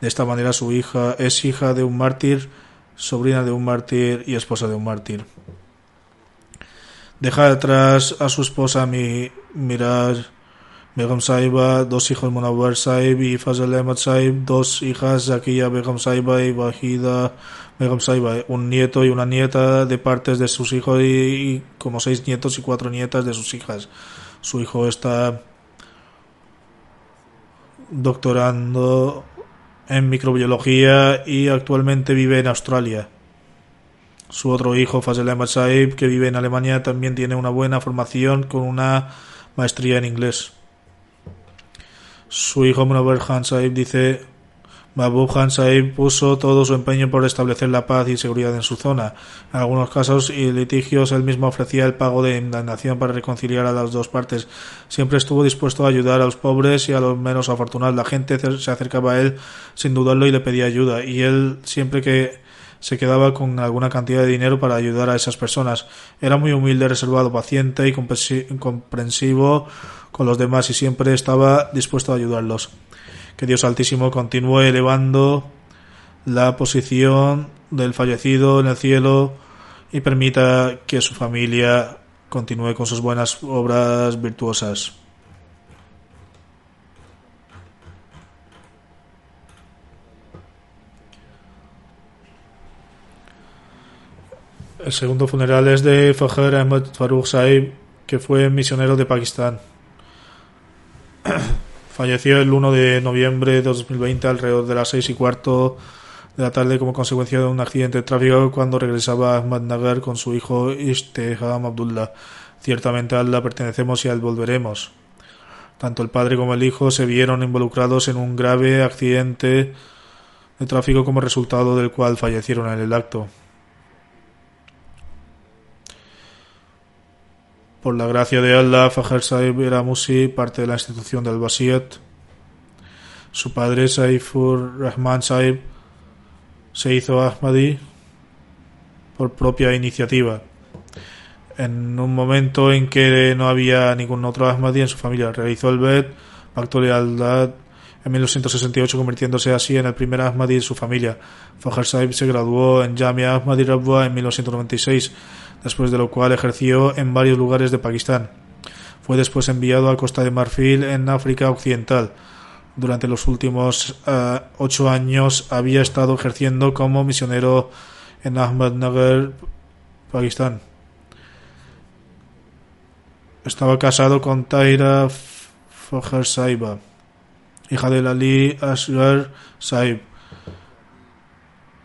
De esta manera su hija es hija de un mártir, sobrina de un mártir y esposa de un mártir. Deja atrás a su esposa mi Miraj Begum Saiba, dos hijos Munawar Saib y Fazal Ahmad dos hijas Zakiya Begum Saiba y Wahida Begum Saiba, un nieto y una nieta de partes de sus hijos y, como seis nietos y cuatro nietas de sus hijas. Su hijo está doctorando en microbiología y actualmente vive en Australia. Su otro hijo, Fazal Ahmad que vive en Alemania, también tiene una buena formación con una maestría en inglés. Su hijo Munawar Khan Saib dice Mahbub Khan Saib puso todo su empeño por establecer la paz y seguridad en su zona. En algunos casos y litigios él mismo ofrecía el pago de indemnización para reconciliar a las dos partes. Siempre estuvo dispuesto a ayudar a los pobres y a los menos afortunados. La gente se acercaba a él sin dudarlo y le pedía ayuda. Y él siempre que se quedaba con alguna cantidad de dinero para ayudar a esas personas. Era muy humilde, reservado, paciente y comprensivo con los demás y siempre estaba dispuesto a ayudarlos. Que Dios Altísimo continúe elevando la posición del fallecido en el cielo y permita que su familia continúe con sus buenas obras virtuosas. El segundo funeral es de Fajr Ahmed Farooq Saib, que fue misionero de Pakistán. [CLEARS THROAT] Falleció el 1 de noviembre de 2020 alrededor de las 6 y cuarto de la tarde como consecuencia de un accidente de tráfico cuando regresaba a Ahmadnagar con su hijo Ishteham Abdullah. Ciertamente a Allah pertenecemos y a volveremos. Tanto el padre como el hijo se vieron involucrados en un grave accidente de tráfico como resultado del cual fallecieron en el acto. Por la gracia de Allah, Fajr Saib era Musi, parte de la institución del Basiyat. Su padre, Saifur Rahman Saib, se hizo Ahmadi por propia iniciativa. En un momento en que no había ningún otro Ahmadi en su familia, realizó el Bet, pacto de lealtad en 1968, convirtiéndose así en el primer Ahmadi de su familia. Fajr Saib se graduó en Jamia Ahmadi Rabwa en 1996 después de lo cual ejerció en varios lugares de Pakistán. Fue después enviado a Costa de Marfil en África Occidental. Durante los últimos eh, ocho años había estado ejerciendo como misionero en Ahmednagar, Pakistán. Estaba casado con Taira Fajar Saiba, hija de Ali Asghar Saib.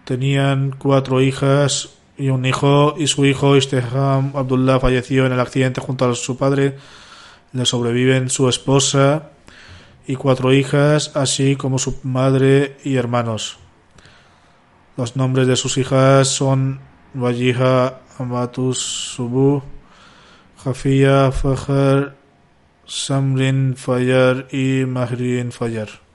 Tenían cuatro hijas y un hijo y su hijo Isteham Abdullah falleció en el accidente junto a su padre. Le sobreviven su esposa y cuatro hijas, así como su madre y hermanos. Los nombres de sus hijas son Wajiha Amatus Subu, Jafia Fajar, Samrin Fayar y Mahrin Fayar.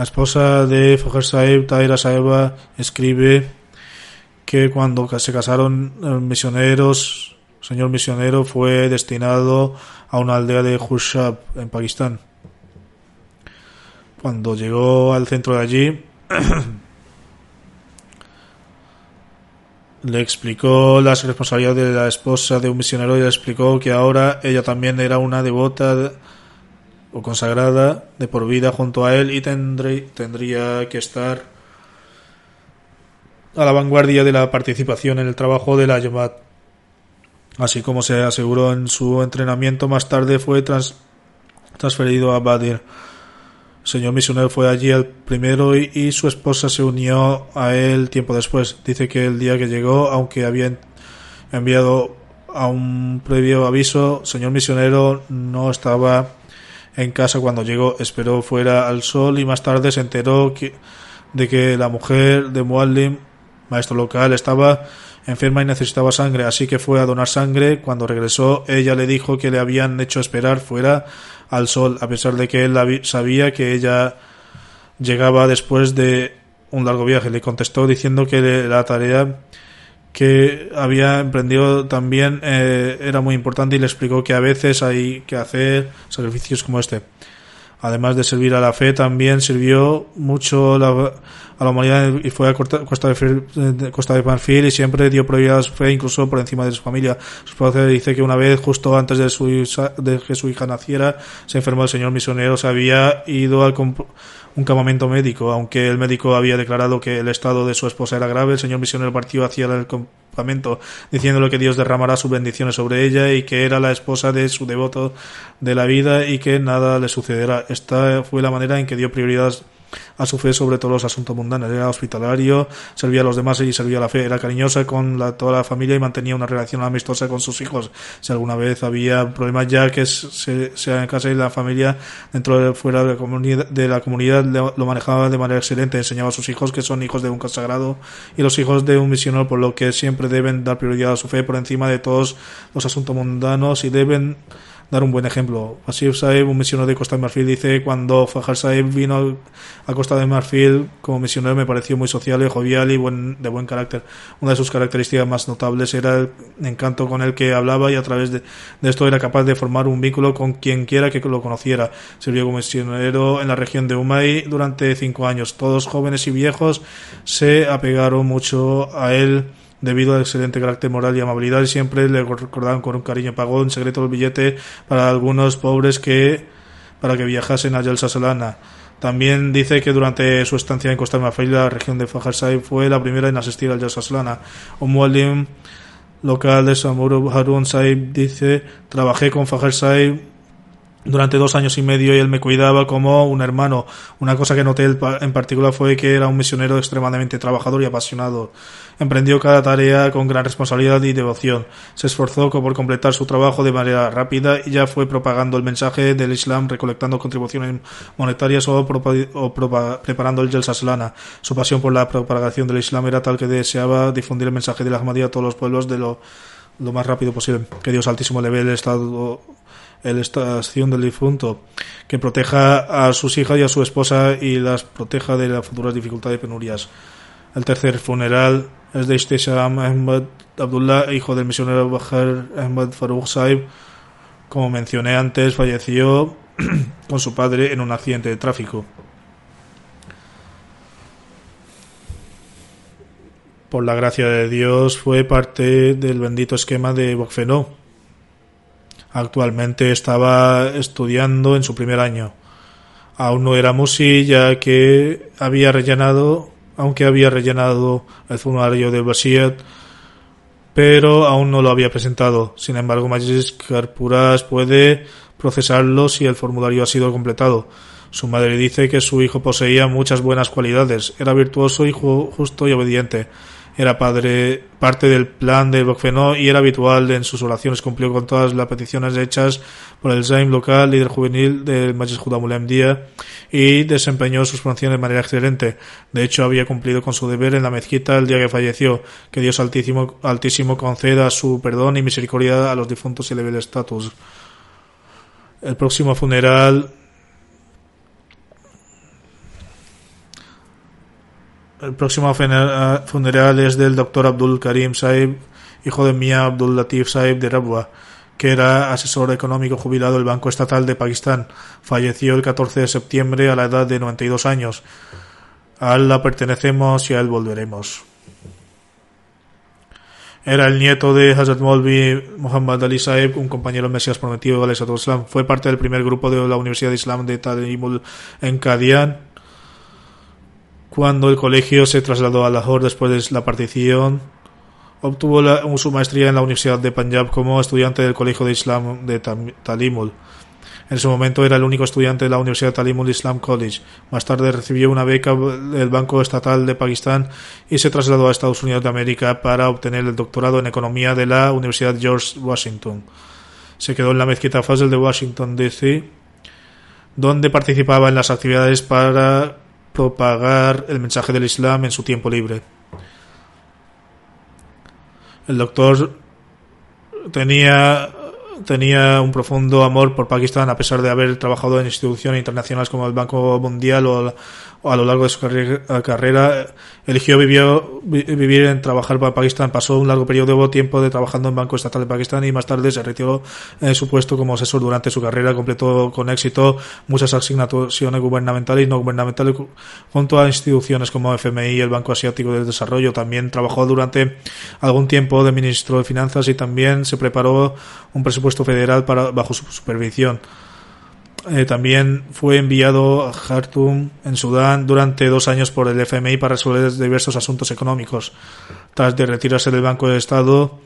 La esposa de Fajar Saib, Taira Saeba, escribe que cuando se casaron misioneros, el señor misionero fue destinado a una aldea de Hushab, en Pakistán. Cuando llegó al centro de allí, [CLEARS THROAT] le explicó las responsabilidades de la esposa de un misionero y le explicó que ahora ella también era una devota o consagrada de por vida junto a él y tendré, tendría que estar a la vanguardia de la participación en el trabajo de la Yamat. Así como se aseguró en su entrenamiento, más tarde fue transferido a Badir. El señor misionero fue allí el primero y, y, su esposa se unió a él tiempo después. Dice que el día que llegó, aunque había enviado a un previo aviso, señor misionero no estaba en casa cuando llegó, esperó fuera al sol y más tarde se enteró de que la mujer de Muallim, maestro local, estaba enferma y necesitaba sangre, así que fue a donar sangre. Cuando regresó, ella le dijo que le habían hecho esperar fuera al sol, a pesar de que él sabía que ella llegaba después de un largo viaje. Le contestó diciendo que la tarea que había emprendido también eh, era muy importante y le explicó que a veces hay que hacer sacrificios como este. Además de servir a la fe, también sirvió mucho a la humanidad y fue a Costa de, Costa de Marfil y siempre dio prioridad a su fe, incluso por encima de su familia. Su padre dice que una vez, justo antes de, su, de que su hija naciera, se enfermó el señor misionero, se había ido al un campamento médico. Aunque el médico había declarado que el estado de su esposa era grave, el señor misionero partió hacia el diciéndole que Dios derramará sus bendiciones sobre ella y que era la esposa de su devoto de la vida y que nada le sucederá. Esta fue la manera en que dio prioridad a su fe sobre todos los asuntos mundanos. Era hospitalario, servía a los demás y servía a la fe. Era cariñosa con la, toda la familia y mantenía una relación amistosa con sus hijos. Si alguna vez había problemas ya que se, sea en casa y la familia dentro de fuera de la comunidad, de la comunidad lo manejaba de manera excelente. Enseñaba a sus hijos que son hijos de un consagrado y los hijos de un misionero, por lo que siempre deben dar prioridad a su fe por encima de todos los asuntos mundanos y deben dar un buen ejemplo. Asif Saib, un misionero de Costa de Marfil, dice: Cuando Fajar Saib vino a Costa de Marfil como misionero, me pareció muy social, jovial y buen, de buen carácter. Una de sus características más notables era el encanto con el que hablaba, y a través de, de esto era capaz de formar un vínculo con quien quiera que lo conociera. Sirvió como misionero en la región de Umay durante cinco años. Todos jóvenes y viejos se apegaron mucho a él debido al excelente carácter moral y amabilidad siempre le recordaban con un cariño pagó en secreto el billete para algunos pobres que para que viajasen a Yelsa. También dice que durante su estancia en Costa Marfil, la región de Fajar fue la primera en asistir al Yelsa. Un mualim local de Samuru Harun Saib dice, trabajé con Fajar Saib durante dos años y medio y él me cuidaba como un hermano. Una cosa que noté en particular fue que era un misionero extremadamente trabajador y apasionado. Emprendió cada tarea con gran responsabilidad y devoción. Se esforzó por completar su trabajo de manera rápida y ya fue propagando el mensaje del Islam, recolectando contribuciones monetarias o, preparando el Yelsa Su pasión por la propagación del Islam era tal que deseaba difundir el mensaje de la Ahmadiyya a todos los pueblos de lo, lo más rápido posible. Que Dios Altísimo le ve el estado el estación del difunto, que proteja a sus hijas y a su esposa y las proteja de las futuras dificultades y penurias. El tercer funeral es de Ishtesham Ahmad Abdullah, hijo del misionero Bahar Ahmad Farooq Saib. Como mencioné antes, falleció [CLEARS THROAT] con su padre en un accidente de tráfico. Por la gracia de Dios, fue parte del bendito esquema de Bokfenó Actualmente estaba estudiando en su primer año. Aún no era musi ya que había rellenado, aunque había rellenado el formulario de Basiat, pero aún no lo había presentado. Sin embargo, Majlis Karpuras puede procesarlo si el formulario ha sido completado. Su madre dice que su hijo poseía muchas buenas cualidades, era virtuoso y justo y obediente era padre, parte del plan de Bokfenó y era habitual en sus oraciones. Cumplió con todas las peticiones hechas por el Zaim local, líder juvenil del Majlis Judamulem Día y desempeñó sus funciones de manera excelente. De hecho, había cumplido con su deber en la mezquita el día que falleció. Que Dios Altísimo, Altísimo conceda su perdón y misericordia a los difuntos y eleve el estatus. El próximo funeral El próximo funeral es del doctor Abdul Karim Saib, hijo de Mia Abdul Latif Saib de Rabwa, que era asesor económico jubilado del Banco Estatal de Pakistán. Falleció el 14 de septiembre a la edad de 92 años. A la pertenecemos y a él volveremos. Era el nieto de Hazrat Molvi Muhammad Ali Saib, un compañero Mesías prometido de Islam. Fue parte del primer grupo de la Universidad de Islam de Talimul en Kadian cuando el colegio se trasladó a Lahore después de la partición, obtuvo su maestría en la Universidad de Punjab como estudiante del Colegio de Islam de Talimul. En su momento era el único estudiante de la Universidad Talimul Islam College. Más tarde recibió una beca del Banco Estatal de Pakistán y se trasladó a Estados Unidos de América para obtener el doctorado en Economía de la Universidad George Washington. Se quedó en la mezquita Fazl de Washington, D.C., donde participaba en las actividades para propagar el mensaje del Islam en su tiempo libre. El doctor tenía tenía un profundo amor por Pakistán a pesar de haber trabajado en instituciones internacionales como el Banco Mundial o a lo largo de su carrera eligió vivió, vivir en trabajar para Pakistán. Pasó un largo periodo de tiempo de trabajando en Banco Estatal de Pakistán y más tarde se retiró en su puesto como asesor durante su carrera. Completó con éxito muchas asignaciones gubernamentales y no gubernamentales junto a instituciones como FMI y el Banco Asiático de Desarrollo. También trabajó durante algún tiempo de ministro de Finanzas y también se preparó un presupuesto federal para, bajo su supervisión. Eh, también fue enviado a Khartoum, en Sudán, durante dos años por el FMI para resolver diversos asuntos económicos. Tras de retirarse del Banco de Estado,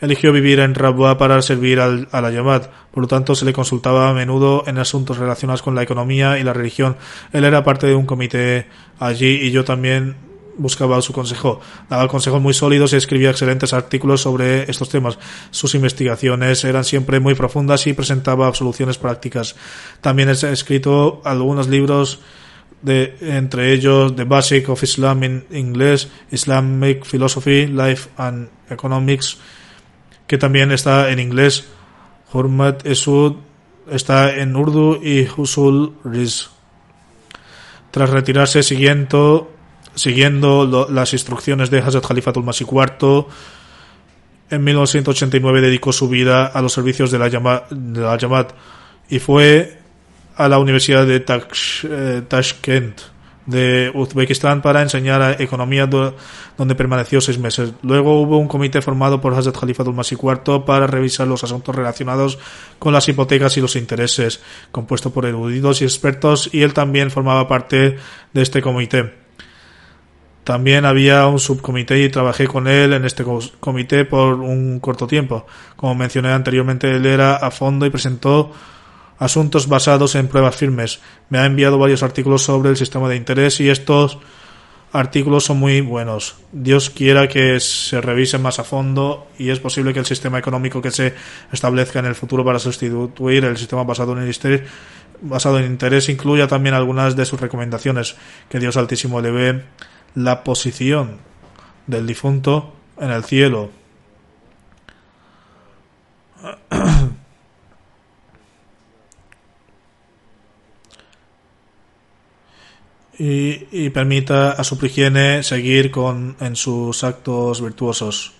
eligió vivir en Rabwa para servir al, a la. Por lo tanto, se le consultaba a menudo en asuntos relacionados con la economía y la religión. Él era parte de un comité allí y yo también buscaba su consejo. Daba consejos muy sólidos y escribía excelentes artículos sobre estos temas. Sus investigaciones eran siempre muy profundas y presentaba soluciones prácticas. También ha escrito algunos libros de, entre ellos The Basic of Islam in inglés, Islamic Philosophy, Life and Economics, que también está en inglés, Hurmat Esud está en Urdu y Husul Riz. Tras retirarse siguiendo, siguiendo lo- las instrucciones de Hazrat Khalifatul Masih IV, en 1989 dedicó su vida a los servicios de la, Yama- y fue a la Universidad de eh, Tashkent de Uzbekistán para enseñar economía do- donde permaneció seis meses. Luego hubo un comité formado por Hazrat Khalifatul Masih IV para revisar los asuntos relacionados con las hipotecas y los intereses, compuesto por eruditos y expertos, y él también formaba parte de este comité. También había un subcomité y trabajé con él en este comité por un corto tiempo. Como mencioné anteriormente, él era a fondo y presentó asuntos basados en pruebas firmes. Me ha enviado varios artículos sobre el sistema de interés y estos artículos son muy buenos. Dios quiera que se revisen más a fondo y es posible que el sistema económico que se establezca en el futuro para sustituir el sistema basado en el interés, basado en interés incluya también algunas de sus recomendaciones. Que Dios Altísimo eleve la posición del difunto en el cielo. y, y permita a su progenie seguir con en sus actos virtuosos.